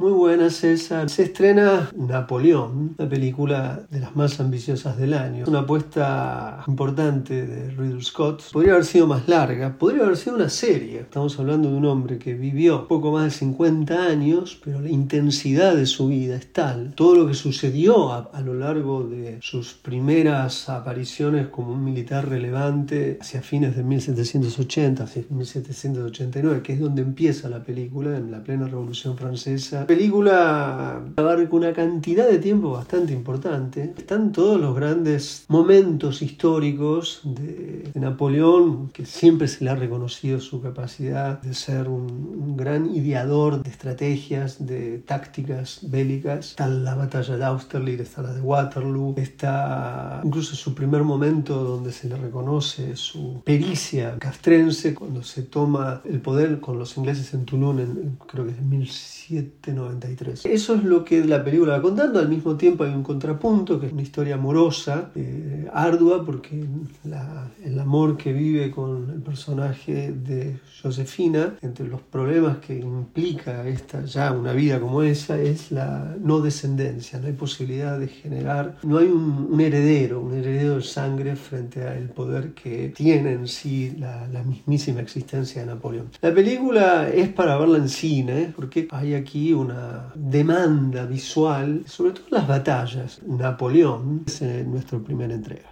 Muy buena César. Se estrena Napoleón, una película de las más ambiciosas del año. Una apuesta importante de Ridley Scott. Podría haber sido más larga, podría haber sido una serie. Estamos hablando de un hombre que vivió poco más de 50 años, pero la intensidad de su vida es tal. Todo lo que sucedió a, a lo largo de sus primeras apariciones como un militar relevante hacia fines de 1780, hacia 1789, que es donde empieza la película, en la plena Revolución Francesa película abarca una cantidad de tiempo bastante importante. Están todos los grandes momentos históricos de, de Napoleón, que siempre se le ha reconocido su capacidad de ser un, un gran ideador de estrategias, de tácticas bélicas. Está la batalla de Austerlitz, está la de Waterloo, está incluso su primer momento donde se le reconoce su pericia castrense cuando se toma el poder con los ingleses en Toulon, en, creo que es 1790 93. Eso es lo que la película va contando, al mismo tiempo hay un contrapunto, que es una historia amorosa, eh, ardua, porque la, el amor que vive con el personaje de Josefina, entre los problemas que implica esta, ya una vida como esa, es la no descendencia, no hay posibilidad de generar, no hay un, un heredero, un heredero de sangre frente al poder que tiene en sí la, la mismísima existencia de Napoleón. La película es para verla en cine, porque hay aquí un demanda visual, sobre todo las batallas. Napoleón es nuestra primera entrega.